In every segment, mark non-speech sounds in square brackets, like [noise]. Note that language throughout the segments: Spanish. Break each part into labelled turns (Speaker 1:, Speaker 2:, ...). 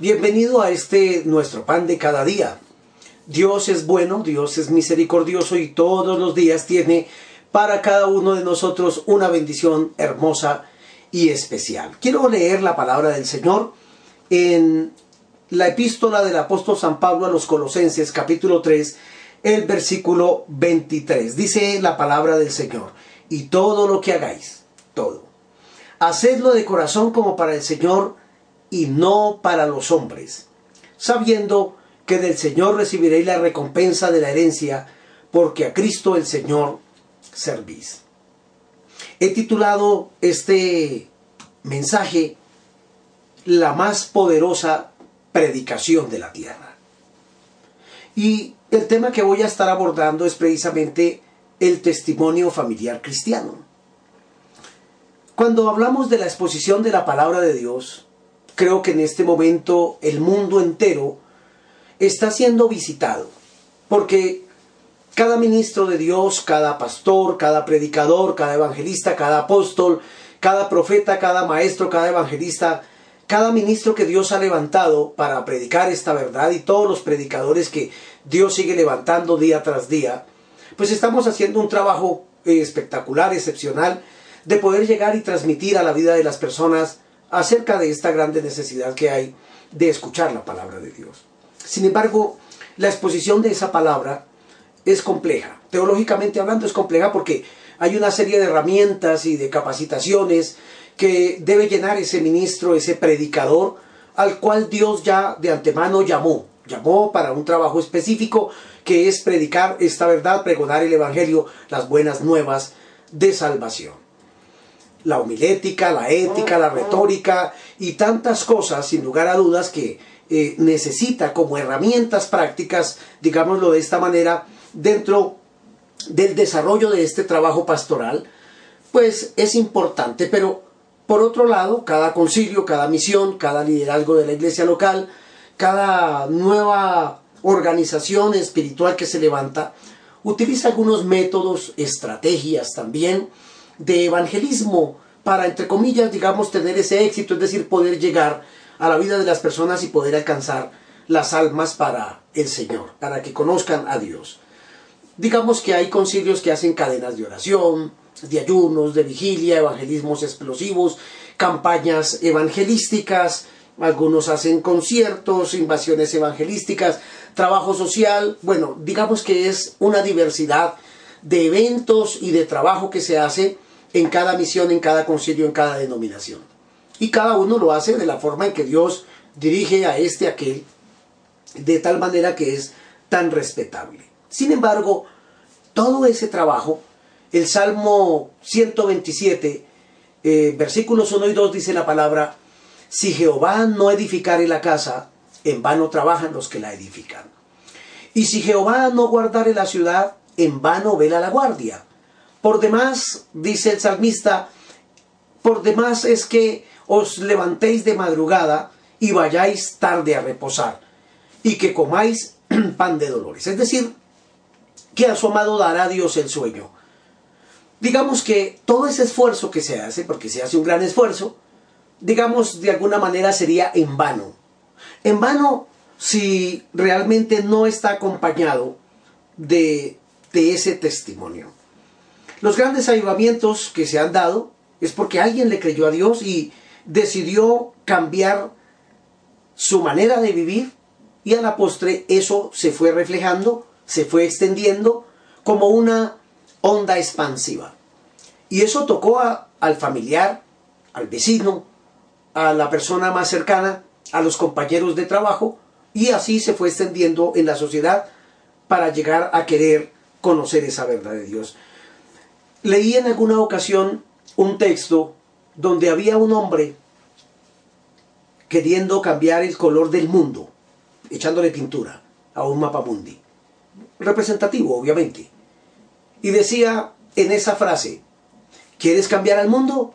Speaker 1: Bienvenido a este nuestro pan de cada día. Dios es bueno, Dios es misericordioso y todos los días tiene para cada uno de nosotros una bendición hermosa y especial. Quiero leer la palabra del Señor en la epístola del apóstol San Pablo a los Colosenses capítulo 3, el versículo 23. Dice la palabra del Señor, y todo lo que hagáis, todo, hacedlo de corazón como para el Señor, y no para los hombres, sabiendo que del Señor recibiréis la recompensa de la herencia, porque a Cristo el Señor servís. He titulado este mensaje La más poderosa predicación de la tierra. Y el tema que voy a estar abordando es precisamente el testimonio familiar cristiano. Cuando hablamos de la exposición de la palabra de Dios, creo que en este momento el mundo entero está siendo visitado, porque cada ministro de Dios, cada pastor, cada predicador, cada evangelista, cada apóstol, cada profeta, cada maestro, cada evangelista, cada ministro que Dios ha levantado para predicar esta verdad y todos los predicadores que Dios sigue levantando día tras día, pues estamos haciendo un trabajo eh, espectacular, excepcional, de poder llegar y transmitir a la vida de las personas acerca de esta grande necesidad que hay de escuchar la palabra de Dios. Sin embargo, la exposición de esa palabra es compleja. Teológicamente hablando es compleja porque hay una serie de herramientas y de capacitaciones que debe llenar ese ministro, ese predicador, al cual Dios ya de antemano llamó. Llamó para un trabajo específico que es predicar esta verdad, pregonar el Evangelio, las buenas nuevas de salvación la homilética, la ética, la retórica y tantas cosas, sin lugar a dudas, que eh, necesita como herramientas prácticas, digámoslo de esta manera, dentro del desarrollo de este trabajo pastoral, pues es importante, pero por otro lado, cada concilio, cada misión, cada liderazgo de la iglesia local, cada nueva organización espiritual que se levanta, utiliza algunos métodos, estrategias también, de evangelismo para, entre comillas, digamos, tener ese éxito, es decir, poder llegar a la vida de las personas y poder alcanzar las almas para el Señor, para que conozcan a Dios. Digamos que hay concilios que hacen cadenas de oración, de ayunos, de vigilia, evangelismos explosivos, campañas evangelísticas, algunos hacen conciertos, invasiones evangelísticas, trabajo social, bueno, digamos que es una diversidad de eventos y de trabajo que se hace en cada misión, en cada concilio, en cada denominación. Y cada uno lo hace de la forma en que Dios dirige a este, a aquel, de tal manera que es tan respetable. Sin embargo, todo ese trabajo, el Salmo 127, eh, versículos 1 y 2 dice la palabra, si Jehová no edificare la casa, en vano trabajan los que la edifican. Y si Jehová no guardare la ciudad, en vano vela la guardia. Por demás, dice el salmista, por demás es que os levantéis de madrugada y vayáis tarde a reposar, y que comáis [clears throat] pan de dolores. Es decir, que a su amado dará Dios el sueño. Digamos que todo ese esfuerzo que se hace, porque se hace un gran esfuerzo, digamos de alguna manera sería en vano. En vano si realmente no está acompañado de, de ese testimonio. Los grandes avivamientos que se han dado es porque alguien le creyó a Dios y decidió cambiar su manera de vivir y a la postre eso se fue reflejando, se fue extendiendo como una onda expansiva. Y eso tocó al familiar, al vecino, a la persona más cercana, a los compañeros de trabajo, y así se fue extendiendo en la sociedad para llegar a querer conocer esa verdad de Dios. Leí en alguna ocasión un texto donde había un hombre queriendo cambiar el color del mundo. echándole pintura a un mapa mundi. Representativo, obviamente. Y decía en esa frase, ¿quieres cambiar al mundo?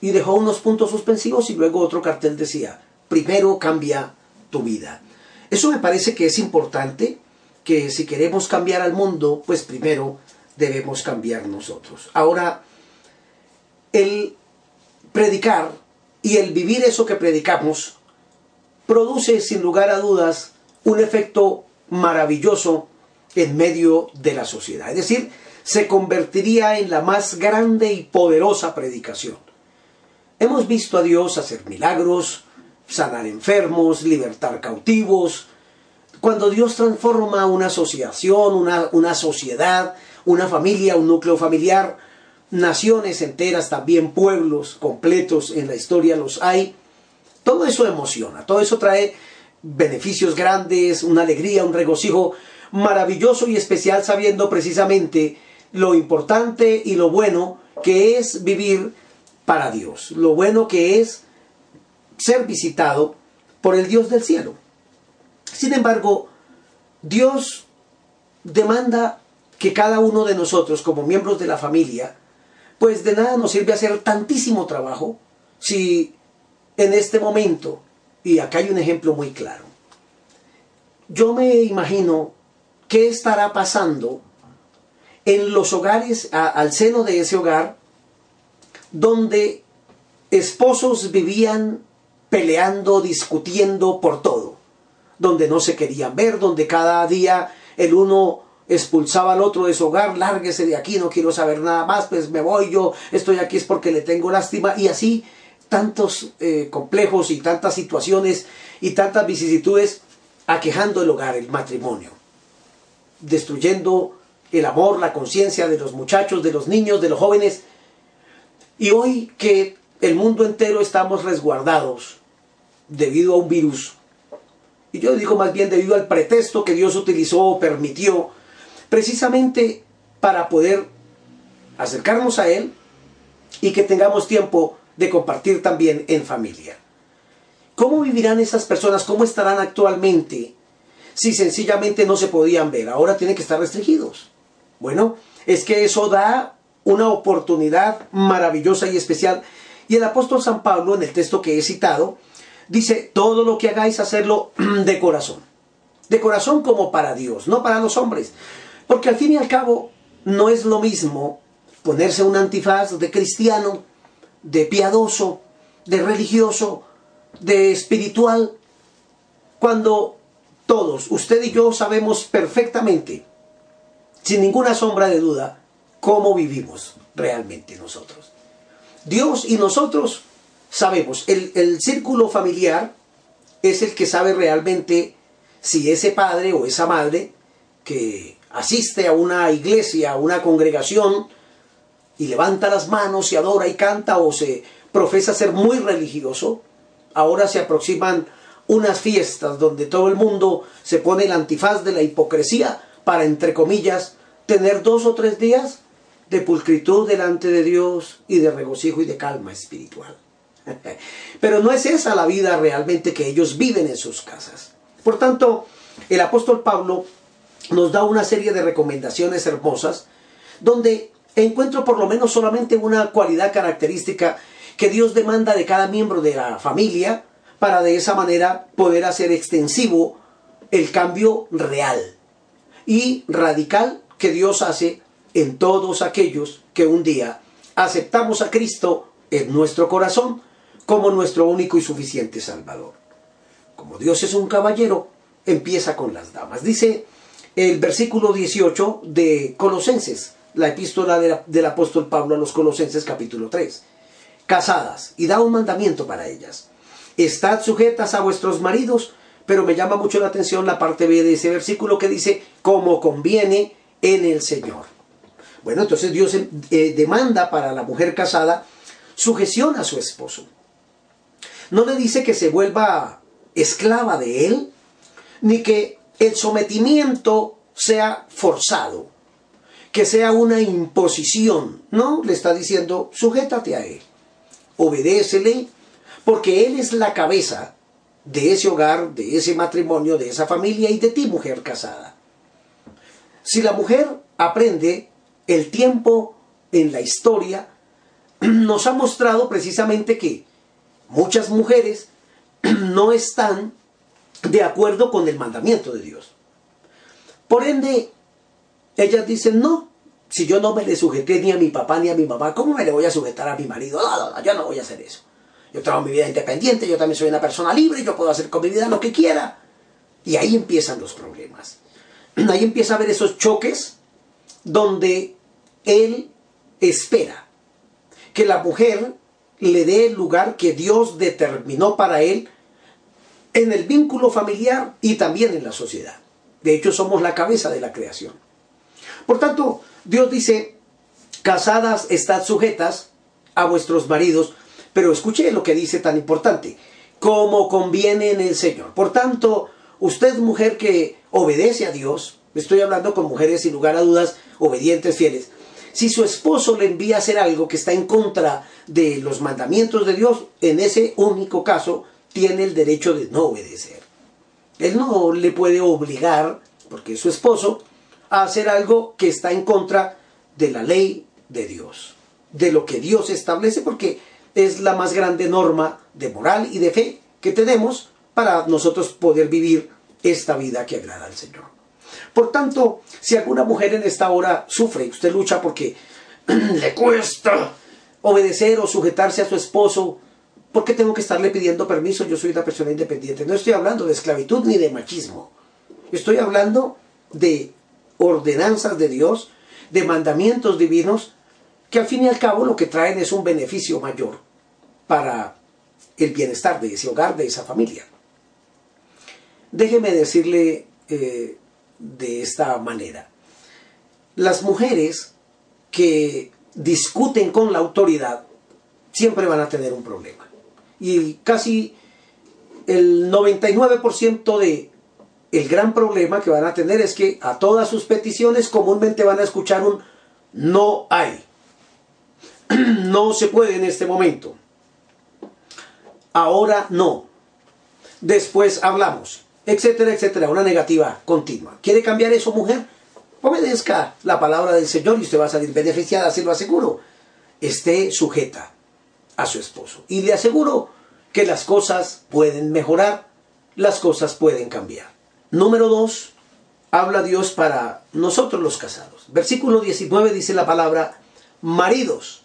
Speaker 1: Y dejó unos puntos suspensivos y luego otro cartel decía, primero cambia tu vida. Eso me parece que es importante, que si queremos cambiar al mundo, pues primero debemos cambiar nosotros. Ahora, el predicar y el vivir eso que predicamos produce sin lugar a dudas un efecto maravilloso en medio de la sociedad. Es decir, se convertiría en la más grande y poderosa predicación. Hemos visto a Dios hacer milagros, sanar enfermos, libertar cautivos. Cuando Dios transforma una asociación, una, una sociedad, una familia, un núcleo familiar, naciones enteras, también pueblos completos en la historia los hay, todo eso emociona, todo eso trae beneficios grandes, una alegría, un regocijo maravilloso y especial sabiendo precisamente lo importante y lo bueno que es vivir para Dios, lo bueno que es ser visitado por el Dios del cielo. Sin embargo, Dios demanda que cada uno de nosotros, como miembros de la familia, pues de nada nos sirve hacer tantísimo trabajo si en este momento, y acá hay un ejemplo muy claro, yo me imagino qué estará pasando en los hogares, al seno de ese hogar, donde esposos vivían peleando, discutiendo por todo, donde no se querían ver, donde cada día el uno expulsaba al otro de su hogar, lárguese de aquí, no quiero saber nada más, pues me voy yo, estoy aquí es porque le tengo lástima, y así tantos eh, complejos y tantas situaciones y tantas vicisitudes aquejando el hogar, el matrimonio, destruyendo el amor, la conciencia de los muchachos, de los niños, de los jóvenes. Y hoy que el mundo entero estamos resguardados debido a un virus, y yo digo más bien debido al pretexto que Dios utilizó o permitió, precisamente para poder acercarnos a Él y que tengamos tiempo de compartir también en familia. ¿Cómo vivirán esas personas? ¿Cómo estarán actualmente si sencillamente no se podían ver? Ahora tienen que estar restringidos. Bueno, es que eso da una oportunidad maravillosa y especial. Y el apóstol San Pablo, en el texto que he citado, dice, todo lo que hagáis, hacerlo [clears throat] de corazón. De corazón como para Dios, no para los hombres. Porque al fin y al cabo, no es lo mismo ponerse un antifaz de cristiano, de piadoso, de religioso, de espiritual, cuando todos, usted y yo, sabemos perfectamente, sin ninguna sombra de duda, cómo vivimos realmente nosotros. Dios y nosotros sabemos, el, círculo familiar es el que sabe realmente si ese padre o esa madre que asiste a una iglesia, a una congregación, y levanta las manos y adora y canta o se profesa ser muy religioso, ahora se aproximan unas fiestas donde todo el mundo se pone el antifaz de la hipocresía para, entre comillas, tener dos o tres días de pulcritud delante de Dios y de regocijo y de calma espiritual. [laughs] Pero no es esa la vida realmente que ellos viven en sus casas. Por tanto, el apóstol Pablo nos da una serie de recomendaciones hermosas donde encuentro por lo menos solamente una cualidad característica que Dios demanda de cada miembro de la familia para de esa manera poder hacer extensivo el cambio real y radical que Dios hace en todos aquellos que un día aceptamos a Cristo en nuestro corazón como nuestro único y suficiente Salvador. Como Dios es un caballero, empieza con las damas. Dice el versículo 18 de Colosenses, la epístola del apóstol Pablo a los Colosenses capítulo 3. Casadas, y da un mandamiento para ellas. Estad sujetas a vuestros maridos, pero me llama mucho la atención la parte B de ese versículo que dice, como conviene en el Señor. Bueno, entonces Dios eh, demanda para la mujer casada sujeción a su esposo. No le dice que se vuelva esclava de él, ni que el sometimiento sea forzado que sea una imposición. No, le está diciendo, sujétate a Él, obedécele, porque Él es la cabeza de ese hogar, de ese matrimonio, de esa familia y de ti, mujer casada. Si la mujer aprende el tiempo en la historia, [clears throat] nos ha mostrado precisamente que muchas mujeres [clears throat] no están de acuerdo con el mandamiento de Dios. Por ende, ellas dicen, no, si yo no me le sujeté ni a mi papá ni a mi mamá, ¿cómo me le voy a sujetar a mi marido? No, no, no, yo no voy a hacer eso. Yo tengo mi vida independiente, yo también soy una persona libre, yo puedo hacer con mi vida lo que quiera. Y ahí empiezan los problemas. [clears throat] Ahí empieza a haber esos choques donde él espera que la mujer le dé el lugar que Dios determinó para él en el vínculo familiar y también en la sociedad. De hecho, somos la cabeza de la creación. Por tanto, Dios dice, casadas estad sujetas a vuestros maridos, pero escuche lo que dice tan importante, como conviene en el Señor. Por tanto, usted mujer que obedece a Dios, estoy hablando con mujeres sin lugar a dudas, obedientes, fieles, si su esposo le envía a hacer algo que está en contra de los mandamientos de Dios, en ese único caso tiene el derecho de no obedecer. Él no le puede obligar, porque es su esposo, a hacer algo que está en contra de la ley de Dios, de lo que Dios establece, porque es la más grande norma de moral y de fe que tenemos para nosotros poder vivir esta vida que agrada al Señor. Por tanto, si alguna mujer en esta hora sufre, usted lucha porque [clears throat] le cuesta obedecer o sujetarse a su esposo, ¿por qué tengo que estarle pidiendo permiso? Yo soy una persona independiente. No estoy hablando de esclavitud ni de machismo. Estoy hablando de ordenanzas de Dios, de mandamientos divinos, que al fin y al cabo lo que traen es un beneficio mayor para el bienestar de ese hogar, de esa familia. Déjeme decirle eh, de esta manera. Las mujeres que discuten con la autoridad siempre van a tener un problema. Y casi el 99% de el gran problema que van a tener es que a todas sus peticiones comúnmente van a escuchar un no hay. [clears throat] No se puede en este momento. Ahora no. Después hablamos. Etcétera, etcétera. Una negativa continua. ¿Quiere cambiar eso, mujer? Obedezca la palabra del Señor y usted va a salir beneficiada, se lo aseguro. Esté sujeta a su esposo. Y le aseguro que las cosas pueden mejorar, las cosas pueden cambiar. Número dos, habla Dios para nosotros los casados. Versículo 19 dice la palabra, maridos,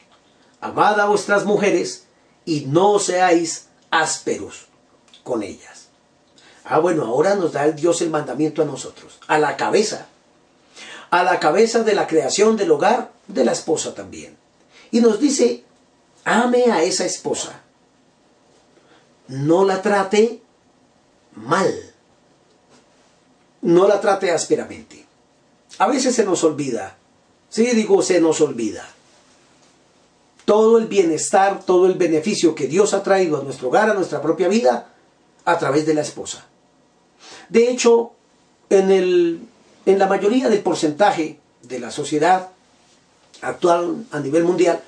Speaker 1: amad a vuestras mujeres y no seáis ásperos con ellas. Ah, bueno, ahora nos da el Dios el mandamiento a nosotros, a la cabeza, a la cabeza de la creación del hogar, de la esposa también. Y nos dice, ame a esa esposa, no la trate mal no la trate ásperamente. A veces se nos olvida, sí digo se nos olvida, todo el bienestar, todo el beneficio que Dios ha traído a nuestro hogar, a nuestra propia vida, a través de la esposa. De hecho, en, el, en la mayoría del porcentaje de la sociedad actual a nivel mundial,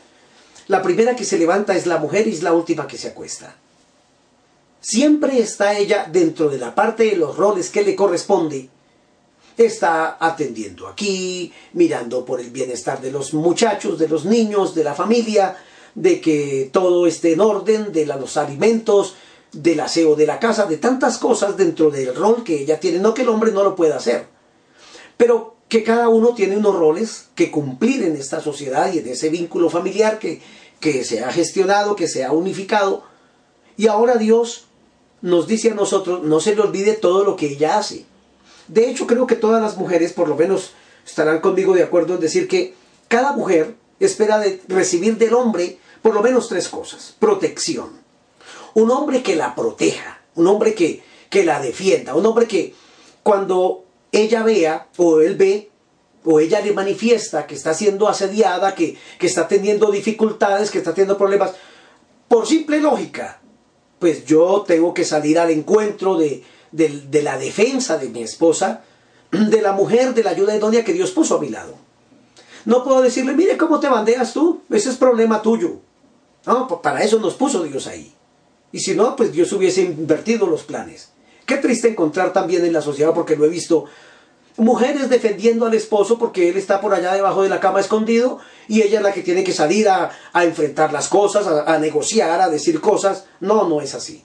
Speaker 1: la primera que se levanta es la mujer y es la última que se acuesta. Siempre está ella dentro de la parte de los roles que le corresponde. Está atendiendo aquí, mirando por el bienestar de los muchachos, de los niños, de la familia, de que todo esté en orden, de los alimentos, del aseo de la casa, de tantas cosas dentro del rol que ella tiene. No que el hombre no lo pueda hacer, pero que cada uno tiene unos roles que cumplir en esta sociedad y en ese vínculo familiar que, que se ha gestionado, que se ha unificado. Y ahora Dios nos dice a nosotros, no se le olvide todo lo que ella hace. De hecho, creo que todas las mujeres, por lo menos, estarán conmigo de acuerdo en decir que cada mujer espera de recibir del hombre por lo menos tres cosas. Protección. Un hombre que la proteja, un hombre que, que la defienda, un hombre que cuando ella vea o él ve o ella le manifiesta que está siendo asediada, que, que está teniendo dificultades, que está teniendo problemas, por simple lógica, pues yo tengo que salir al encuentro de, la defensa de mi esposa, de la mujer, de la ayuda idónea que Dios puso a mi lado. No puedo decirle, mire cómo te bandeas tú, ese es problema tuyo. No, para eso nos puso Dios ahí. Y si no, pues Dios hubiese invertido los planes. Qué triste encontrar también en la sociedad, porque lo he visto, mujeres defendiendo al esposo porque él está por allá debajo de la cama escondido y ella es la que tiene que salir a, enfrentar las cosas, a, a negociar, a decir cosas. No, no es así.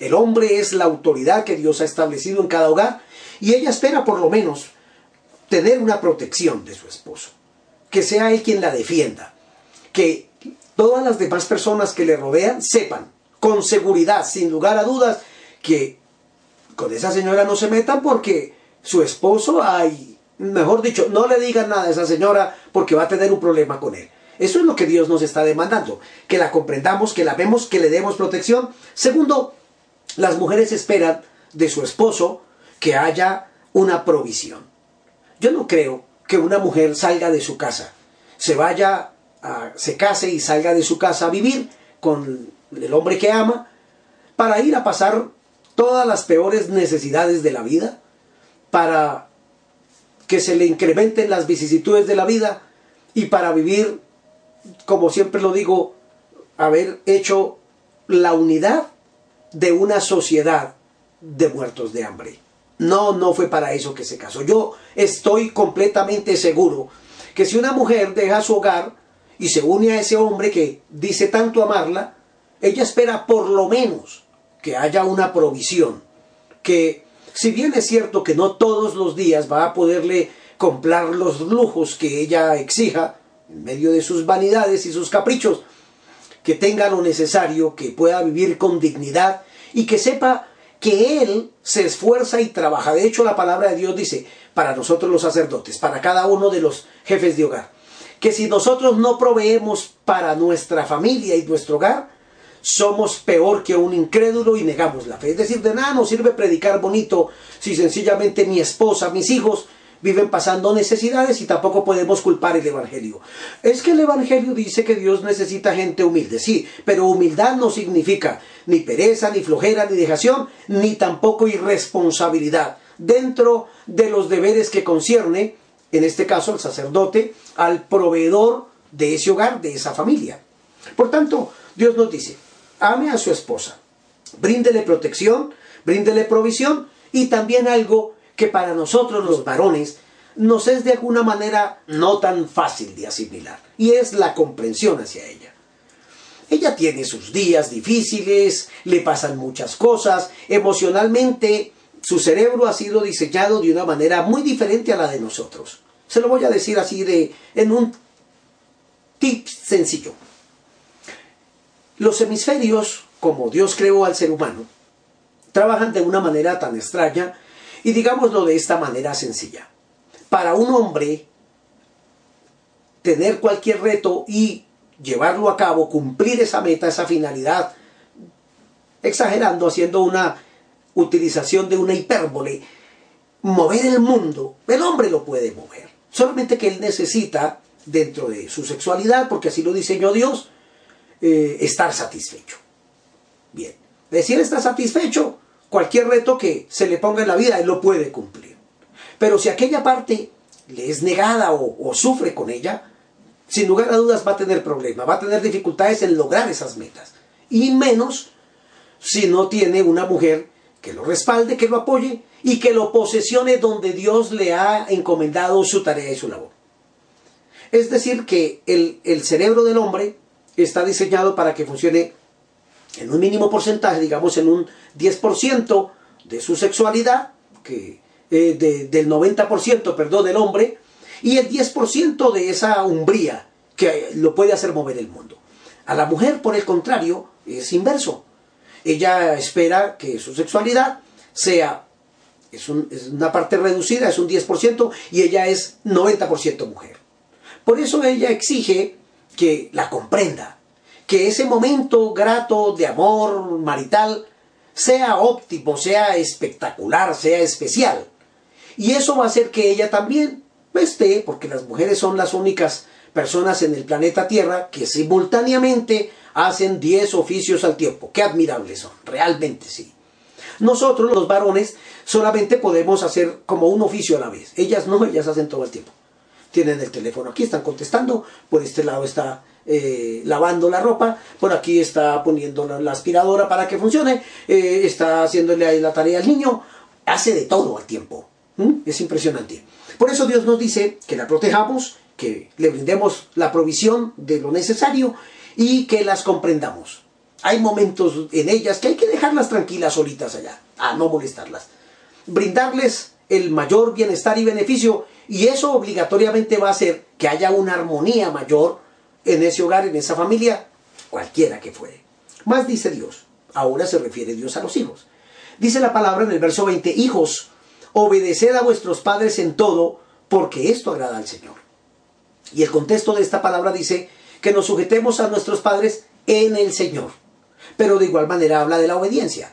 Speaker 1: El hombre es la autoridad que Dios ha establecido en cada hogar y ella espera por lo menos tener una protección de su esposo, que sea él quien la defienda, que todas las demás personas que le rodean sepan con seguridad, sin lugar a dudas, que con esa señora no se metan porque su esposo hay, mejor dicho, no le digan nada a esa señora porque va a tener un problema con él. Eso es lo que Dios nos está demandando, que la comprendamos, que la vemos, que le demos protección. Segundo, las mujeres esperan de su esposo que haya una provisión. Yo no creo que una mujer salga de su casa, se vaya, a, se case y salga de su casa a vivir con el hombre que ama, para ir a pasar todas las peores necesidades de la vida, para que se le incrementen las vicisitudes de la vida y para vivir, como siempre lo digo, haber hecho la unidad de una sociedad de muertos de hambre. No, no fue para eso que se casó. Yo estoy completamente seguro que si una mujer deja su hogar y se une a ese hombre que dice tanto amarla, ella espera por lo menos que haya una provisión, que si bien es cierto que no todos los días va a poderle comprar los lujos que ella exija, en medio de sus vanidades y sus caprichos, que tenga lo necesario, que pueda vivir con dignidad y que sepa que Él se esfuerza y trabaja. De hecho, la palabra de Dios dice, para nosotros los sacerdotes, para cada uno de los jefes de hogar, que si nosotros no proveemos para nuestra familia y nuestro hogar, somos peor que un incrédulo y negamos la fe. Es decir, de nada nos sirve predicar bonito si sencillamente mi esposa, mis hijos viven pasando necesidades y tampoco podemos culpar el Evangelio. Es que el Evangelio dice que Dios necesita gente humilde, sí, pero humildad no significa ni pereza, ni flojera, ni dejación, ni tampoco irresponsabilidad dentro de los deberes que concierne, en este caso al sacerdote, al proveedor de ese hogar, de esa familia. Por tanto, Dios nos dice, ame a su esposa, bríndele protección, bríndele provisión y también algo que para nosotros los varones nos es de alguna manera no tan fácil de asimilar, y es la comprensión hacia ella. Ella tiene sus días difíciles, le pasan muchas cosas, emocionalmente su cerebro ha sido diseñado de una manera muy diferente a la de nosotros. Se lo voy a decir así de en un tip sencillo. Los hemisferios, como Dios creó al ser humano, trabajan de una manera tan extraña y digámoslo de esta manera sencilla. Para un hombre, tener cualquier reto y llevarlo a cabo, cumplir esa meta, esa finalidad, exagerando, haciendo una utilización de una hipérbole, mover el mundo, el hombre lo puede mover. Solamente que él necesita, dentro de su sexualidad, porque así lo diseñó Dios, eh, estar satisfecho. Bien, decir está satisfecho, cualquier reto que se le ponga en la vida, él lo puede cumplir. Pero si aquella parte le es negada o, sufre con ella, sin lugar a dudas va a tener problemas, va a tener dificultades en lograr esas metas. Y menos si no tiene una mujer que lo respalde, que lo apoye y que lo posesione donde Dios le ha encomendado su tarea y su labor. Es decir, que el, el cerebro del hombre está diseñado para que funcione en un mínimo porcentaje, digamos en un 10% de su sexualidad, que, eh, del 90%, perdón, del hombre, y el 10% de esa umbría que lo puede hacer mover el mundo. A la mujer, por el contrario, es inverso. Ella espera que su sexualidad sea, es, una parte reducida, es un 10%, y ella es 90% mujer. Por eso ella exige que la comprenda, que ese momento grato de amor marital sea óptimo, sea espectacular, sea especial. Y eso va a hacer que ella también esté, porque las mujeres son las únicas personas en el planeta Tierra que simultáneamente hacen 10 oficios al tiempo. Qué admirables son, realmente sí. Nosotros los varones solamente podemos hacer como un oficio a la vez. Ellas no, ellas hacen todo el tiempo. Tienen el teléfono aquí, están contestando, por este lado está eh, lavando la ropa, por aquí está poniendo la, aspiradora para que funcione, eh, está haciéndole ahí la tarea al niño, hace de todo al tiempo. Es impresionante. Por eso Dios nos dice que la protejamos, que le brindemos la provisión de lo necesario y que las comprendamos. Hay momentos en ellas que hay que dejarlas tranquilas solitas allá, a no molestarlas. Brindarles el mayor bienestar y beneficio y eso obligatoriamente va a hacer que haya una armonía mayor en ese hogar, en esa familia, cualquiera que fuere. Más dice Dios. Ahora se refiere Dios a los hijos. Dice la palabra en el verso 20, hijos, obedeced a vuestros padres en todo, porque esto agrada al Señor. Y el contexto de esta palabra dice que nos sujetemos a nuestros padres en el Señor. Pero de igual manera habla de la obediencia.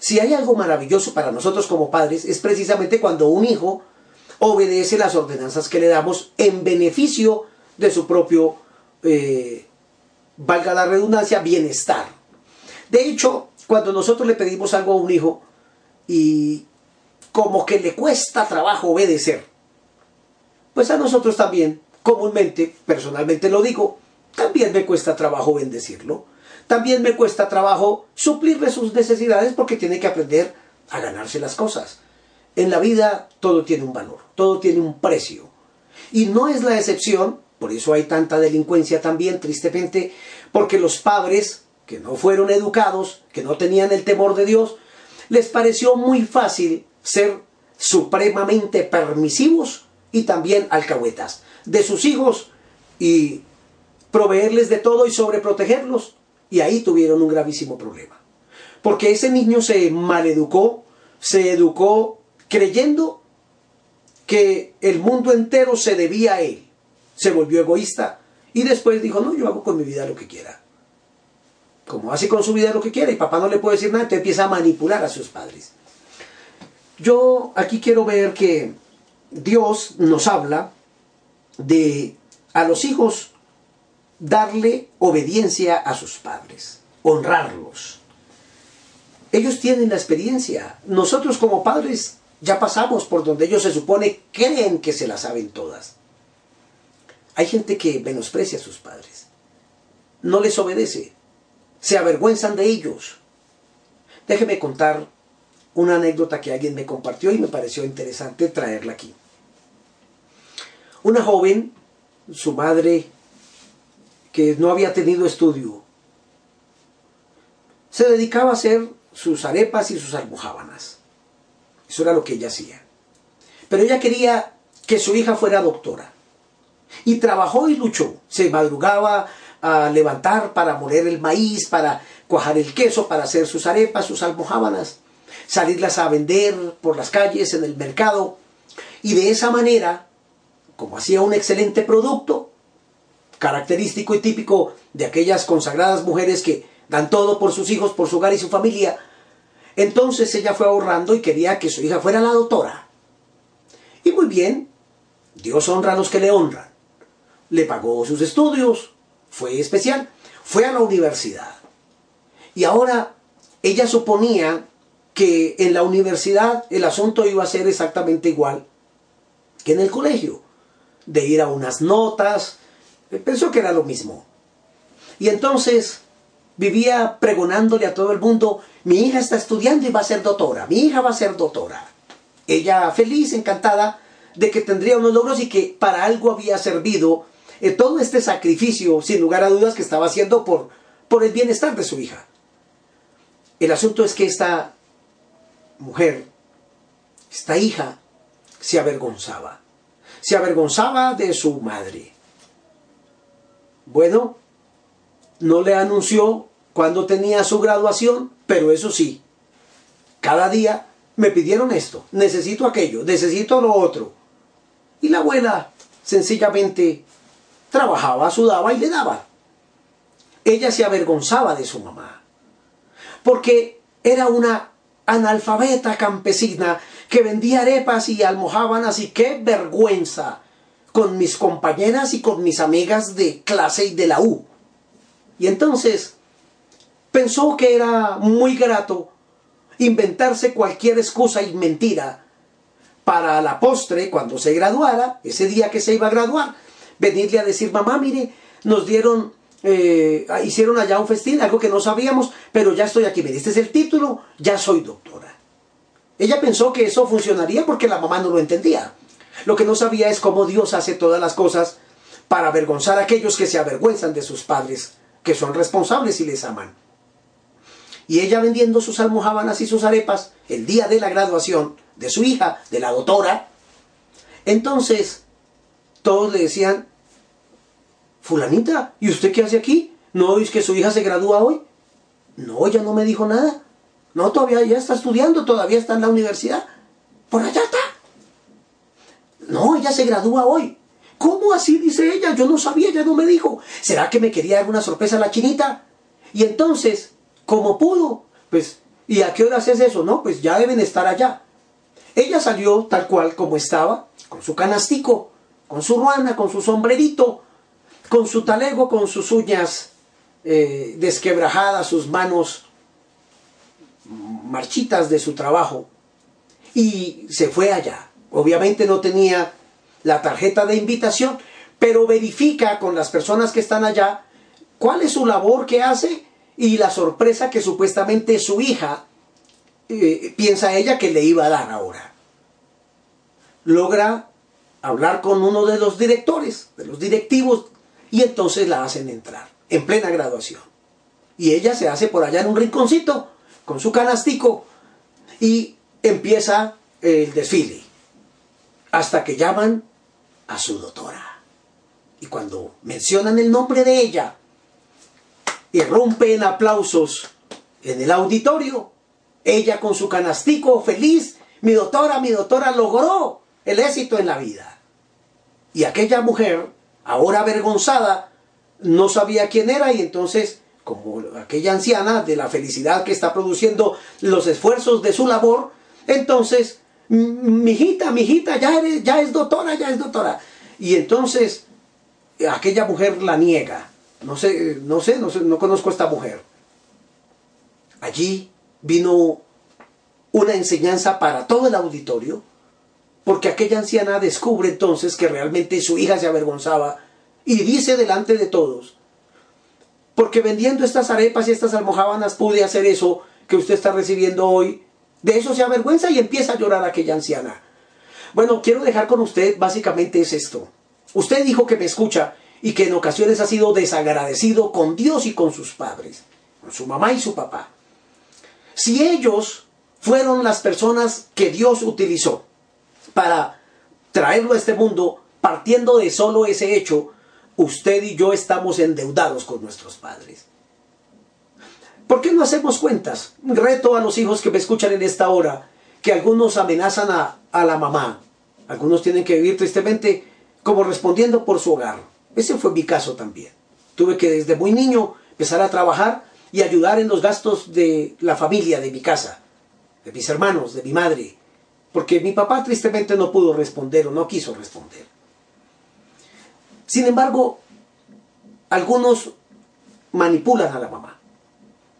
Speaker 1: Si hay algo maravilloso para nosotros como padres, es precisamente cuando un hijo obedece las ordenanzas que le damos en beneficio de su propio, eh, valga la redundancia, bienestar. De hecho, cuando nosotros le pedimos algo a un hijo y como que le cuesta trabajo obedecer, pues a nosotros también, comúnmente, personalmente lo digo, también me cuesta trabajo bendecirlo. También me cuesta trabajo suplirle sus necesidades porque tiene que aprender a ganarse las cosas. En la vida todo tiene un valor, todo tiene un precio. Y no es la excepción, por eso hay tanta delincuencia también, tristemente, porque los padres que no fueron educados, que no tenían el temor de Dios, les pareció muy fácil ser supremamente permisivos y también alcahuetas de sus hijos y proveerles de todo y sobreprotegerlos. Y ahí tuvieron un gravísimo problema. Porque ese niño se maleducó, se educó creyendo que el mundo entero se debía a él. Se volvió egoísta y después dijo, no, yo hago con mi vida lo que quiera. Como hace con su vida lo que quiera y papá no le puede decir nada, te empieza a manipular a sus padres. Yo aquí quiero ver que Dios nos habla de a los hijos darle obediencia a sus padres, honrarlos. Ellos tienen la experiencia. Nosotros como padres ya pasamos por donde ellos se supone creen que se la saben todas. Hay gente que menosprecia a sus padres. No les obedece. Se avergüenzan de ellos. Déjeme contar una anécdota que alguien me compartió y me pareció interesante traerla aquí. Una joven, su madre, que no había tenido estudio, se dedicaba a hacer sus arepas y sus almohábanas. Eso era lo que ella hacía. Pero ella quería que su hija fuera doctora. Y trabajó y luchó. Se madrugaba a levantar para moler el maíz, para cuajar el queso, para hacer sus arepas, sus almohábanas, salirlas a vender por las calles, en el mercado. Y de esa manera como hacía un excelente producto, característico y típico de aquellas consagradas mujeres que dan todo por sus hijos, por su hogar y su familia, entonces ella fue ahorrando y quería que su hija fuera la doctora. Y muy bien, Dios honra a los que le honran. Le pagó sus estudios, fue especial, fue a la universidad. Y ahora ella suponía que en la universidad el asunto iba a ser exactamente igual que en el colegio de ir a unas notas, pensó que era lo mismo. Y entonces vivía pregonándole a todo el mundo, mi hija está estudiando y va a ser doctora, mi hija va a ser doctora. Ella feliz, encantada de que tendría unos logros y que para algo había servido eh, todo este sacrificio, sin lugar a dudas, que estaba haciendo por, por el bienestar de su hija. El asunto es que esta mujer, esta hija, se avergonzaba se avergonzaba de su madre. Bueno, no le anunció cuando tenía su graduación, pero eso sí, cada día me pidieron esto, necesito aquello, necesito lo otro. Y la abuela sencillamente trabajaba, sudaba y le daba. Ella se avergonzaba de su mamá, porque era una analfabeta campesina que vendía arepas y almohábanas y qué vergüenza con mis compañeras y con mis amigas de clase y de la U. Y entonces pensó que era muy grato inventarse cualquier excusa y mentira para la postre, cuando se graduara, ese día que se iba a graduar, venirle a decir, mamá, mire, nos dieron eh, hicieron allá un festín, algo que no sabíamos, pero ya estoy aquí. Este es el título, ya soy doctora. Ella pensó que eso funcionaría porque la mamá no lo entendía. Lo que no sabía es cómo Dios hace todas las cosas para avergonzar a aquellos que se avergüenzan de sus padres, que son responsables y les aman. Y ella vendiendo sus almohábanas y sus arepas el día de la graduación de su hija, de la doctora, entonces todos le decían, fulanita, ¿y usted qué hace aquí? ¿No oís que su hija se gradúa hoy? No, ella no me dijo nada. No, todavía ya está estudiando, todavía está en la universidad. Por allá está. No, ella se gradúa hoy. ¿Cómo así? Dice ella. Yo no sabía, ella no me dijo. ¿Será que me quería dar una sorpresa a la chinita? Y entonces, ¿cómo pudo? Pues, ¿y a qué hora es eso? No, pues ya deben estar allá. Ella salió tal cual como estaba, con su canastico, con su ruana, con su sombrerito, con su talego, con sus uñas eh, desquebrajadas, sus manos marchitas de su trabajo. Y se fue allá. Obviamente no tenía la tarjeta de invitación, pero verifica con las personas que están allá cuál es su labor que hace y la sorpresa que supuestamente su hija eh, piensa ella que le iba a dar ahora. Logra hablar con uno de los directores, de los directivos, y entonces la hacen entrar en plena graduación. Y ella se hace por allá en un rinconcito con su canastico y empieza el desfile hasta que llaman a su doctora. Y cuando mencionan el nombre de ella, irrumpe en aplausos en el auditorio. Ella con su canastico feliz, mi doctora, mi doctora logró el éxito en la vida. Y aquella mujer, ahora avergonzada, no sabía quién era y entonces, como aquella anciana de la felicidad que está produciendo los esfuerzos de su labor, entonces mijita, mijita, ya, eres, ya es doctora, ya es doctora. Y entonces aquella mujer la niega. No sé, no sé, no conozco a esta mujer. Allí vino una enseñanza para todo el auditorio, porque aquella anciana descubre entonces que realmente su hija se avergonzaba y dice delante de todos, porque vendiendo estas arepas y estas almohábanas pude hacer eso que usted está recibiendo hoy de eso se avergüenza y empieza a llorar aquella anciana. Bueno, quiero dejar con usted básicamente es esto. Usted dijo que me escucha y que en ocasiones ha sido desagradecido con Dios y con sus padres, con su mamá y su papá. Si ellos fueron las personas que Dios utilizó para traerlo a este mundo, partiendo de solo ese hecho, usted y yo estamos endeudados con nuestros padres. ¿Por qué no hacemos cuentas? Reto a los hijos que me escuchan en esta hora, que algunos amenazan a, a la mamá. Algunos tienen que vivir tristemente como respondiendo por su hogar. Ese fue mi caso también. Tuve que desde muy niño empezar a trabajar y ayudar en los gastos de la familia, de mi casa, de mis hermanos, de mi madre, porque mi papá tristemente no pudo responder o no quiso responder. Sin embargo, algunos manipulan a la mamá.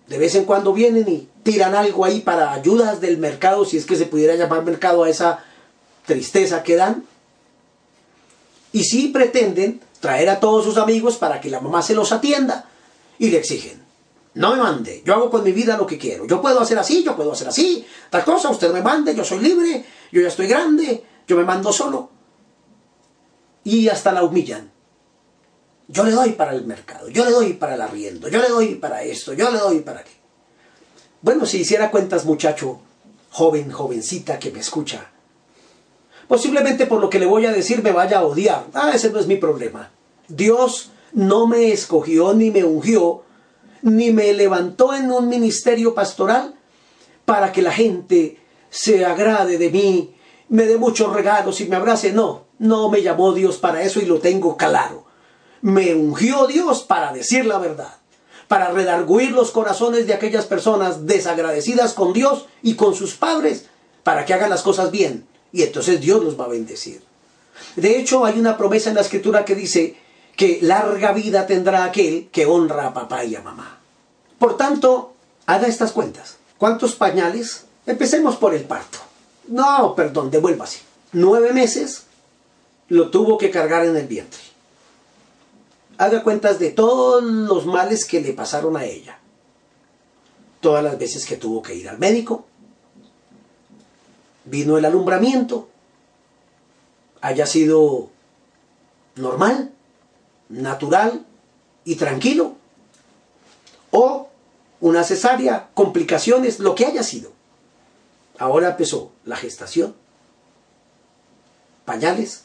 Speaker 1: De vez en cuando vienen y tiran algo ahí para ayudas del mercado, si es que se pudiera llamar mercado a esa tristeza que dan. Y sí pretenden traer a todos sus amigos para que la mamá se los atienda y le exigen. No me mande, yo hago con mi vida lo que quiero. Yo puedo hacer así, yo puedo hacer así. Tal cosa, usted me mande, yo soy libre, yo ya estoy grande, yo me mando solo. Y hasta la humillan. Yo le doy para el mercado, yo le doy para el arriendo, yo le doy para esto, yo le doy para qué. Bueno, si hiciera cuentas, muchacho, joven, jovencita que me escucha, posiblemente por lo que le voy a decir me vaya a odiar. Ah, ese no es mi problema. Dios no me escogió ni me ungió, ni me levantó en un ministerio pastoral para que la gente se agrade de mí, me dé muchos regalos y me abrace. No, no me llamó Dios para eso y lo tengo claro me ungió Dios para decir la verdad, para redarguir los corazones de aquellas personas desagradecidas con Dios y con sus padres, para que hagan las cosas bien. Y entonces Dios los va a bendecir. De hecho, hay una promesa en la escritura que dice que larga vida tendrá aquel que honra a papá y a mamá. Por tanto, haga estas cuentas. ¿Cuántos pañales? Empecemos por el parto. No, perdón, devuélvase. Nueve meses lo tuvo que cargar en el vientre haga cuentas de todos los males que le pasaron a ella. Todas las veces que tuvo que ir al médico, vino el alumbramiento, haya sido normal, natural y tranquilo, o una cesárea, complicaciones, lo que haya sido. Ahora empezó la gestación, pañales,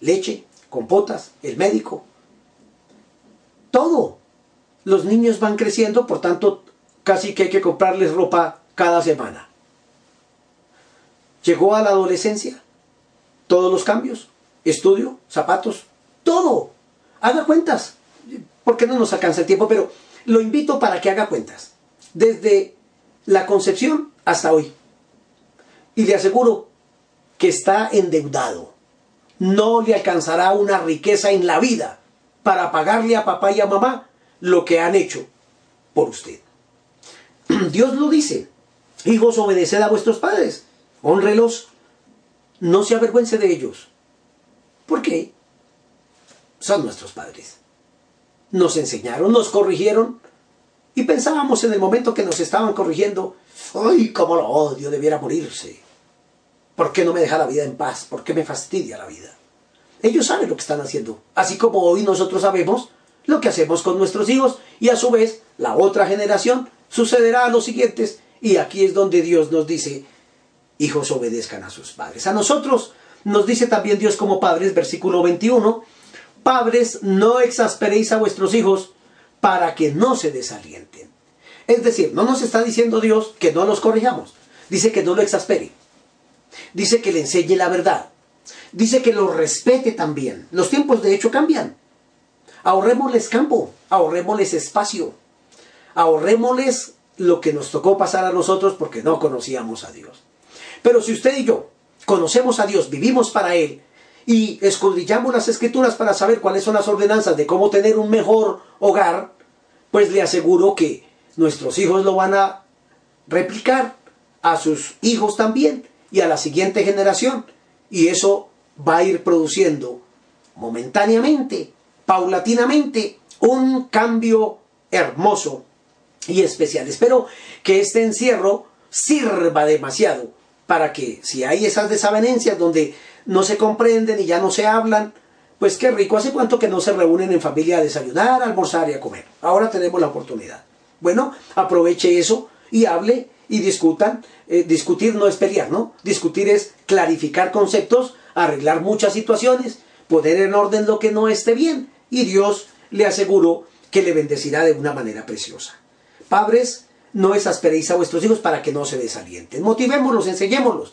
Speaker 1: leche, compotas, el médico, todo. Los niños van creciendo, por tanto, casi que hay que comprarles ropa cada semana. Llegó a la adolescencia, todos los cambios, estudio, zapatos, todo. Haga cuentas, porque no nos alcanza el tiempo, pero lo invito para que haga cuentas. Desde la concepción hasta hoy. Y le aseguro que está endeudado. No le alcanzará una riqueza en la vida para pagarle a papá y a mamá lo que han hecho por usted. [clears throat] Dios lo dice. Hijos, obedeced a vuestros padres. Honrelos. No se avergüence de ellos. ¿Por qué? Son nuestros padres. Nos enseñaron, nos corrigieron. Y pensábamos en el momento que nos estaban corrigiendo, ¡ay, cómo lo odio! Debiera morirse. ¿Por qué no me deja la vida en paz? ¿Por qué me fastidia la vida? Ellos saben lo que están haciendo. Así como hoy nosotros sabemos lo que hacemos con nuestros hijos y a su vez la otra generación sucederá a los siguientes. Y aquí es donde Dios nos dice, hijos obedezcan a sus padres. A nosotros nos dice también Dios como padres, versículo 21, padres no exasperéis a vuestros hijos para que no se desalienten. Es decir, no nos está diciendo Dios que no los corrijamos, dice que no lo exaspere. Dice que le enseñe la verdad. Dice que lo respete también. Los tiempos de hecho cambian. Ahorrémosles campo, ahorrémosles espacio, ahorrémosles lo que nos tocó pasar a nosotros porque no conocíamos a Dios. Pero si usted y yo conocemos a Dios, vivimos para Él y escudriñamos las escrituras para saber cuáles son las ordenanzas de cómo tener un mejor hogar, pues le aseguro que nuestros hijos lo van a replicar a sus hijos también y a la siguiente generación. Y eso va a ir produciendo momentáneamente, paulatinamente, un cambio hermoso y especial. Espero que este encierro sirva demasiado para que si hay esas desavenencias donde no se comprenden y ya no se hablan, pues qué rico, hace cuánto que no se reúnen en familia a desayunar, a almorzar y a comer. Ahora tenemos la oportunidad. Bueno, aproveche eso y hable y discutan. Eh, discutir no es pelear, ¿no? Discutir es clarificar conceptos, arreglar muchas situaciones, poner en orden lo que no esté bien. Y Dios le aseguró que le bendecirá de una manera preciosa. Padres, no exasperéis a vuestros hijos para que no se desalienten. Motivémoslos, enseñémoslos,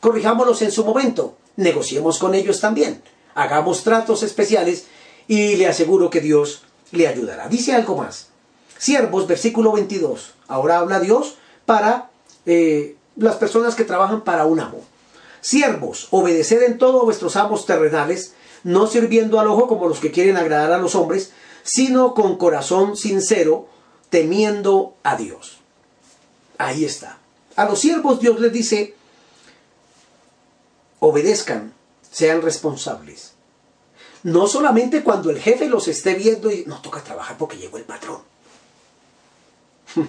Speaker 1: corrijámoslos en su momento, negociemos con ellos también, hagamos tratos especiales y le aseguro que Dios le ayudará. Dice algo más. Siervos, versículo 22. Ahora habla Dios para eh, las personas que trabajan para un amo. Siervos, obedeced en todo vuestros amos terrenales, no sirviendo al ojo como los que quieren agradar a los hombres, sino con corazón sincero, temiendo a Dios. Ahí está. A los siervos Dios les dice, obedezcan, sean responsables. No solamente cuando el jefe los esté viendo y no toca trabajar porque llegó el patrón. [laughs]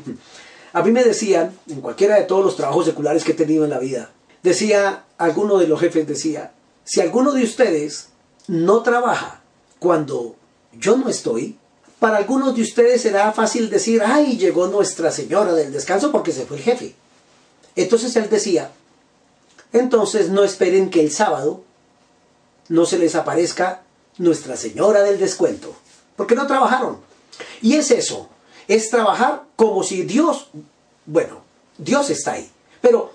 Speaker 1: A mí me decían, en cualquiera de todos los trabajos seculares que he tenido en la vida, decía, alguno de los jefes decía, si alguno de ustedes no trabaja cuando yo no estoy, para algunos de ustedes será fácil decir, ay, llegó Nuestra Señora del Descanso porque se fue el jefe. Entonces él decía, entonces no esperen que el sábado no se les aparezca Nuestra Señora del Descuento, porque no trabajaron. Y es eso, es trabajar como si Dios, bueno, Dios está ahí, pero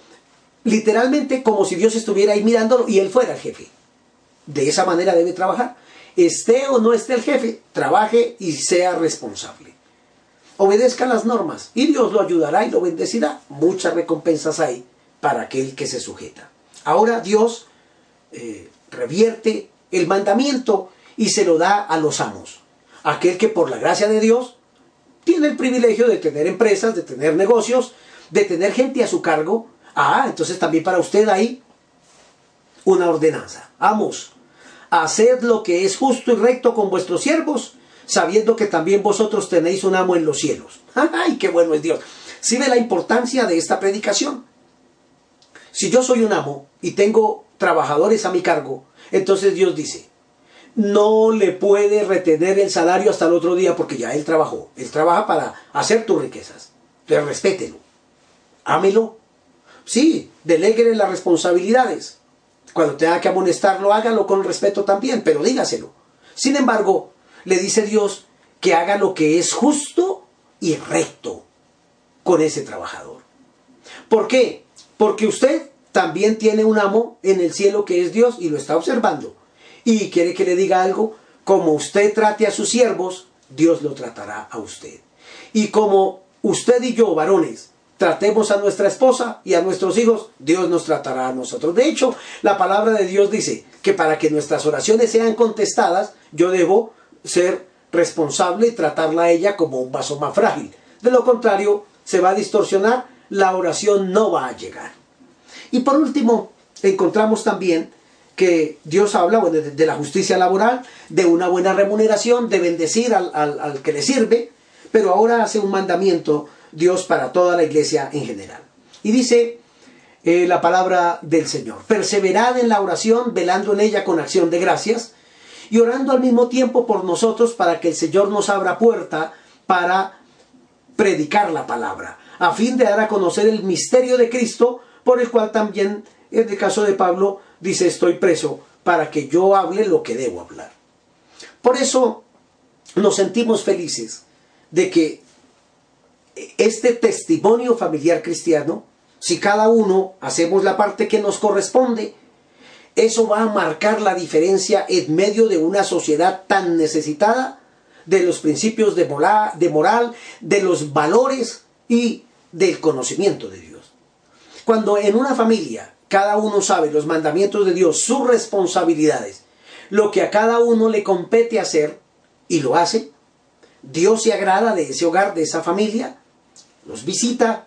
Speaker 1: literalmente como si Dios estuviera ahí mirándolo y él fuera el jefe. De esa manera debe trabajar. Esté o no esté el jefe, trabaje y sea responsable. Obedezca las normas y Dios lo ayudará y lo bendecirá. Muchas recompensas hay para aquel que se sujeta. Ahora Dios eh, revierte el mandamiento y se lo da a los amos. Aquel que por la gracia de Dios tiene el privilegio de tener empresas, de tener negocios, de tener gente a su cargo. Ah, entonces también para usted hay una ordenanza. Amos, haced lo que es justo y recto con vuestros siervos, sabiendo que también vosotros tenéis un amo en los cielos. [laughs] ¡Ay, qué bueno es Dios! ¿Sí ve la importancia de esta predicación? Si yo soy un amo y tengo trabajadores a mi cargo, entonces Dios dice, no le puede retener el salario hasta el otro día porque ya él trabajó. Él trabaja para hacer tus riquezas. Entonces respételo. Ámelo. Sí, deleguele las responsabilidades. Cuando tenga que amonestarlo, hágalo con respeto también, pero dígaselo. Sin embargo, le dice Dios que haga lo que es justo y recto con ese trabajador. ¿Por qué? Porque usted también tiene un amo en el cielo que es Dios y lo está observando. Y quiere que le diga algo, como usted trate a sus siervos, Dios lo tratará a usted. Y como usted y yo, varones, tratemos a nuestra esposa y a nuestros hijos, Dios nos tratará a nosotros. De hecho, la palabra de Dios dice que para que nuestras oraciones sean contestadas, yo debo ser responsable y tratarla a ella como un vaso más frágil. De lo contrario, se va a distorsionar, la oración no va a llegar. Y por último, encontramos también que Dios habla de, la justicia laboral, de una buena remuneración, de bendecir al, al que le sirve, pero ahora hace un mandamiento Dios para toda la iglesia en general. Y dice eh, la palabra del Señor, perseverad en la oración, velando en ella con acción de gracias, y orando al mismo tiempo por nosotros para que el Señor nos abra puerta para predicar la palabra, a fin de dar a conocer el misterio de Cristo, por el cual también, en el caso de Pablo, dice, estoy preso para que yo hable lo que debo hablar. Por eso nos sentimos felices de que este testimonio familiar cristiano, si cada uno hacemos la parte que nos corresponde, eso va a marcar la diferencia en medio de una sociedad tan necesitada de los principios de moral, de, moral, de los valores y del conocimiento de Dios. Cuando en una familia cada uno sabe los mandamientos de Dios, sus responsabilidades, lo que a cada uno le compete hacer y lo hace, Dios se agrada de ese hogar, de esa familia, los visita,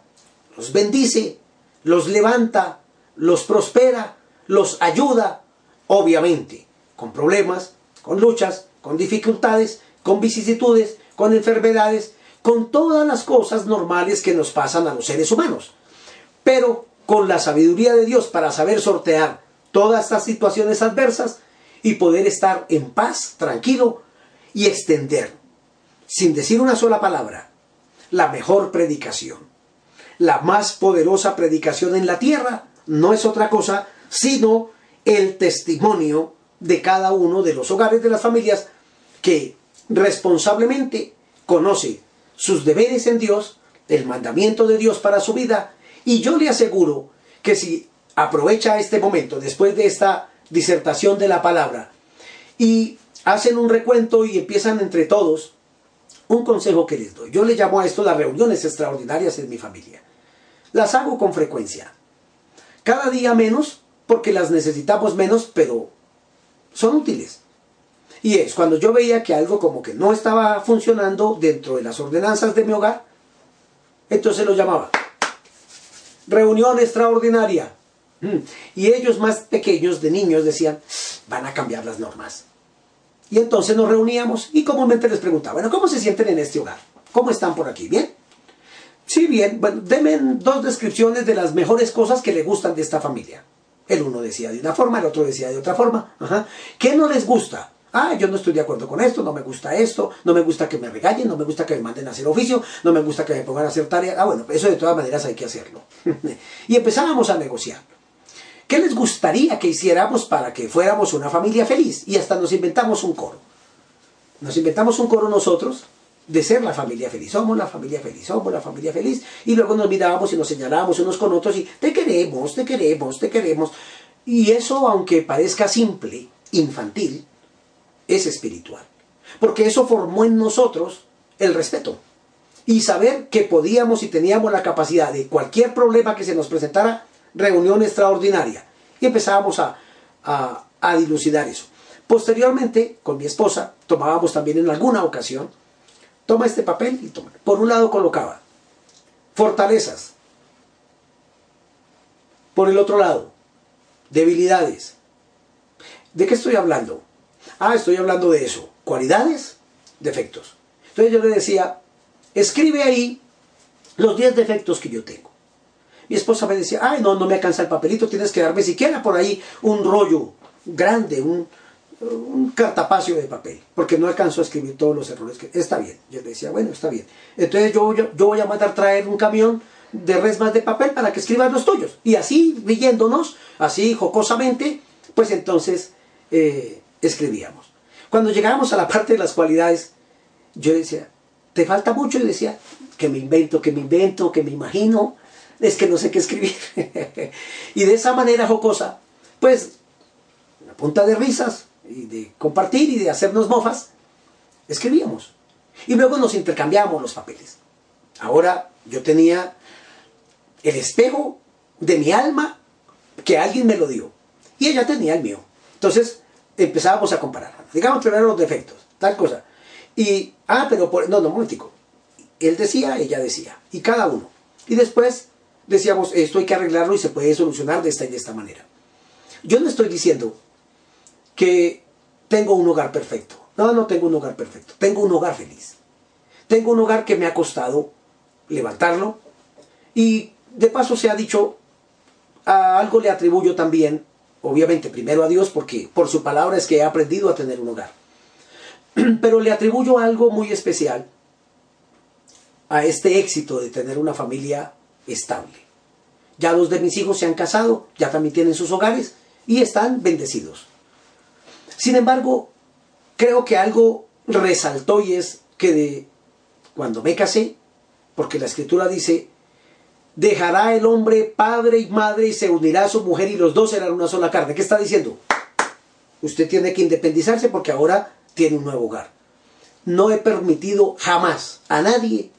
Speaker 1: los bendice, los levanta, los prospera, los ayuda, obviamente, con problemas, con luchas, con dificultades, con vicisitudes, con enfermedades, con todas las cosas normales que nos pasan a los seres humanos. Pero con la sabiduría de Dios para saber sortear todas estas situaciones adversas y poder estar en paz, tranquilo y extender, sin decir una sola palabra, la mejor predicación. La más poderosa predicación en la tierra no es otra cosa sino el testimonio de cada uno de los hogares de las familias que responsablemente conoce sus deberes en Dios, el mandamiento de Dios para su vida, y yo le aseguro que si aprovecha este momento después de esta disertación de la palabra y hacen un recuento y empiezan entre todos un consejo que les doy. Yo le llamo a esto las reuniones extraordinarias en mi familia. Las hago con frecuencia. Cada día menos, porque las necesitamos menos, pero son útiles. Y es cuando yo veía que algo como que no estaba funcionando dentro de las ordenanzas de mi hogar, entonces lo llamaba. Reunión extraordinaria. Mm. Y ellos más pequeños de niños decían, van a cambiar las normas. Y entonces nos reuníamos y comúnmente les preguntaba, bueno, ¿cómo se sienten en este hogar? ¿Cómo están por aquí? ¿Bien? Sí, bien. Bueno, denme dos descripciones de las mejores cosas que le gustan de esta familia. El uno decía de una forma, el otro decía de otra forma. Ajá. ¿Qué no les gusta? Ah, yo no estoy de acuerdo con esto, no me gusta esto, no me gusta que me regañen, no me gusta que me manden a hacer oficio, no me gusta que me pongan a hacer tarea. Ah, bueno, eso de todas maneras hay que hacerlo. [laughs] y empezábamos a negociar. ¿Qué les gustaría que hiciéramos para que fuéramos una familia feliz? Y hasta nos inventamos un coro. Nos inventamos un coro nosotros de ser la familia feliz. Somos la familia feliz, somos la familia feliz. Y luego nos mirábamos y nos señalábamos unos con otros y te queremos, te queremos, te queremos. Y eso, aunque parezca simple, infantil, es espiritual. Porque eso formó en nosotros el respeto. Y saber que podíamos y teníamos la capacidad de cualquier problema que se nos presentara, reunión extraordinaria. Y empezábamos a, a, dilucidar eso. Posteriormente, con mi esposa, tomábamos también en alguna ocasión, toma este papel y toma. Por un lado colocaba fortalezas. Por el otro lado, debilidades. ¿De qué estoy hablando? Ah, estoy hablando de eso. Cualidades defectos. Entonces yo le decía, escribe ahí los 10 defectos que yo tengo. Mi esposa me decía, ay, no, no me alcanza el papelito, tienes que darme siquiera por ahí un rollo grande, un, cartapacio de papel, porque no alcanzo a escribir todos los errores que... Está bien, yo le decía, bueno, está bien. Entonces yo, yo, voy a mandar traer un camión de resmas de papel para que escriban los tuyos. Y así, riéndonos, así jocosamente, pues entonces eh, escribíamos. Cuando llegábamos a la parte de las cualidades, yo decía, ¿te falta mucho? Y decía, que me invento, que me invento, que me imagino, es que no sé qué escribir. [laughs] y de esa manera jocosa, pues, una punta de risas, y de compartir y de hacernos mofas, escribíamos. Y luego nos intercambiamos los papeles. Ahora yo tenía el espejo de mi alma que alguien me lo dio. Y ella tenía el mío. Entonces empezábamos a comparar. Digamos primero los defectos, tal cosa. Y, ah, pero no, no, momentico. Él decía, ella decía. Y cada uno. Y después decíamos, esto hay que arreglarlo y se puede solucionar de esta y de esta manera. Yo no estoy diciendo que tengo un hogar perfecto. No, no tengo un hogar perfecto. Tengo un hogar feliz. Tengo un hogar que me ha costado levantarlo. Y de paso se ha dicho, a algo le atribuyo también, obviamente primero a Dios, porque por su palabra es que he aprendido a tener un hogar. [clears throat] Pero le atribuyo algo muy especial a este éxito de tener una familia estable. Ya dos de mis hijos se han casado, ya también tienen sus hogares y están bendecidos. Sin embargo, creo que algo resaltó y es que de cuando me casé, porque la escritura dice, dejará el hombre padre y madre y se unirá a su mujer y los dos serán una sola carne. ¿Qué está diciendo? Usted tiene que independizarse porque ahora tiene un nuevo hogar. No he permitido jamás a nadie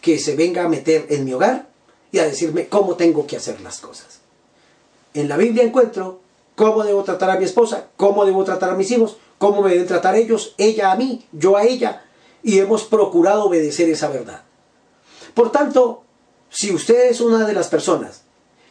Speaker 1: que se venga a meter en mi hogar y a decirme cómo tengo que hacer las cosas. En la Biblia encuentro cómo debo tratar a mi esposa, cómo debo tratar a mis hijos, cómo me deben tratar ellos, ella a mí, yo a ella, y hemos procurado obedecer esa verdad. Por tanto, si usted es una de las personas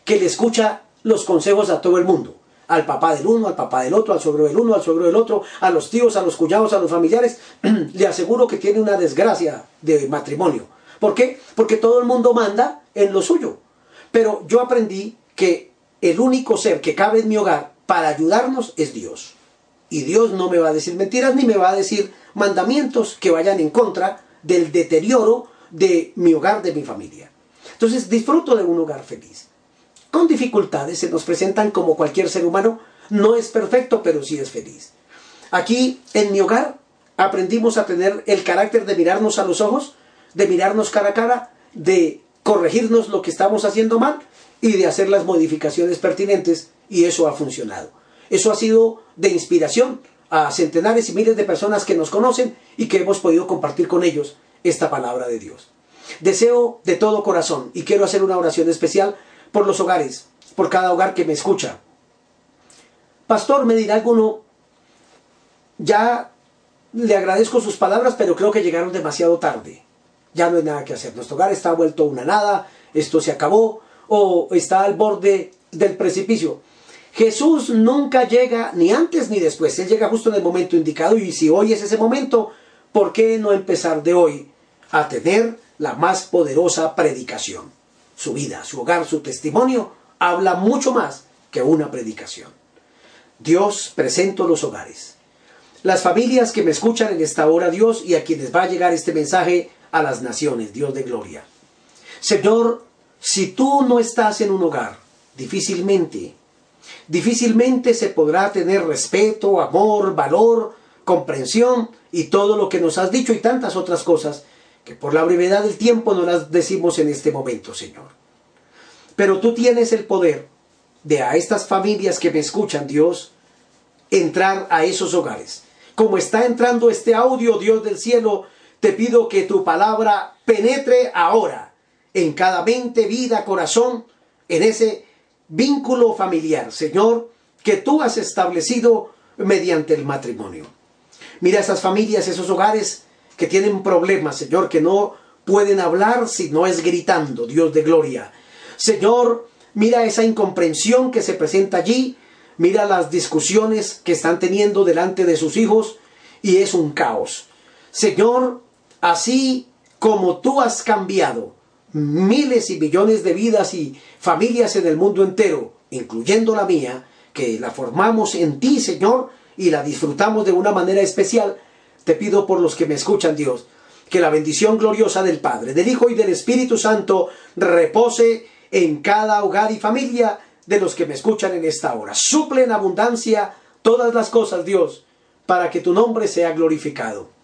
Speaker 1: que le escucha los consejos a todo el mundo, al papá del uno, al papá del otro, al suegro del uno, al suegro del otro, a los tíos, a los cuñados, a los familiares, [clears throat] le aseguro que tiene una desgracia de matrimonio. ¿Por qué? Porque todo el mundo manda en lo suyo. Pero yo aprendí que el único ser que cabe en mi hogar para ayudarnos es Dios. Y Dios no me va a decir mentiras ni me va a decir mandamientos que vayan en contra del deterioro de mi hogar, de mi familia. Entonces disfruto de un hogar feliz. Con dificultades se nos presentan como cualquier ser humano. No es perfecto, pero sí es feliz. Aquí en mi hogar aprendimos a tener el carácter de mirarnos a los ojos, de mirarnos cara a cara, de corregirnos lo que estamos haciendo mal y de hacer las modificaciones pertinentes y eso ha funcionado. Eso ha sido de inspiración a centenares y miles de personas que nos conocen y que hemos podido compartir con ellos esta palabra de Dios. Deseo de todo corazón y quiero hacer una oración especial por los hogares, por cada hogar que me escucha. Pastor, me dirá alguno, ya le agradezco sus palabras, pero creo que llegaron demasiado tarde. Ya no hay nada que hacer. Nuestro hogar está vuelto una nada, esto se acabó, o está al borde del precipicio. Jesús nunca llega ni antes ni después, Él llega justo en el momento indicado y si hoy es ese momento, ¿por qué no empezar de hoy a tener la más poderosa predicación? Su vida, su hogar, su testimonio habla mucho más que una predicación. Dios, presento los hogares. Las familias que me escuchan en esta hora, Dios, y a quienes va a llegar este mensaje a las naciones, Dios de gloria. Señor, si tú no estás en un hogar, difícilmente Difícilmente se podrá tener respeto, amor, valor, comprensión y todo lo que nos has dicho y tantas otras cosas que por la brevedad del tiempo no las decimos en este momento, Señor. Pero tú tienes el poder de a estas familias que me escuchan, Dios, entrar a esos hogares. Como está entrando este audio, Dios del cielo, te pido que tu palabra penetre ahora en cada mente, vida, corazón, en ese vínculo familiar, Señor, que tú has establecido mediante el matrimonio. Mira esas familias, esos hogares que tienen problemas, Señor, que no pueden hablar si no es gritando, Dios de gloria. Señor, mira esa incomprensión que se presenta allí, mira las discusiones que están teniendo delante de sus hijos y es un caos. Señor, así como tú has cambiado miles y millones de vidas y familias en el mundo entero, incluyendo la mía, que la formamos en ti, Señor, y la disfrutamos de una manera especial, te pido por los que me escuchan, Dios, que la bendición gloriosa del Padre, del Hijo y del Espíritu Santo repose en cada hogar y familia de los que me escuchan en esta hora. Suple en abundancia todas las cosas, Dios, para que tu nombre sea glorificado.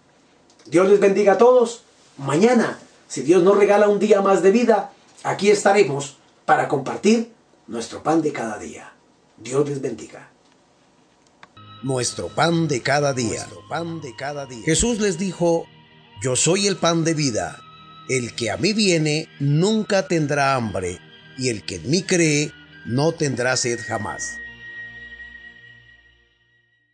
Speaker 1: Dios les bendiga a todos. Mañana, si Dios nos regala un día más de vida, aquí estaremos para compartir nuestro pan de cada día. Dios les bendiga.
Speaker 2: Nuestro pan de cada día. pan de cada día. Jesús les dijo, yo soy el pan de vida. El que a mí viene nunca tendrá hambre, y el que en mí cree no tendrá sed jamás.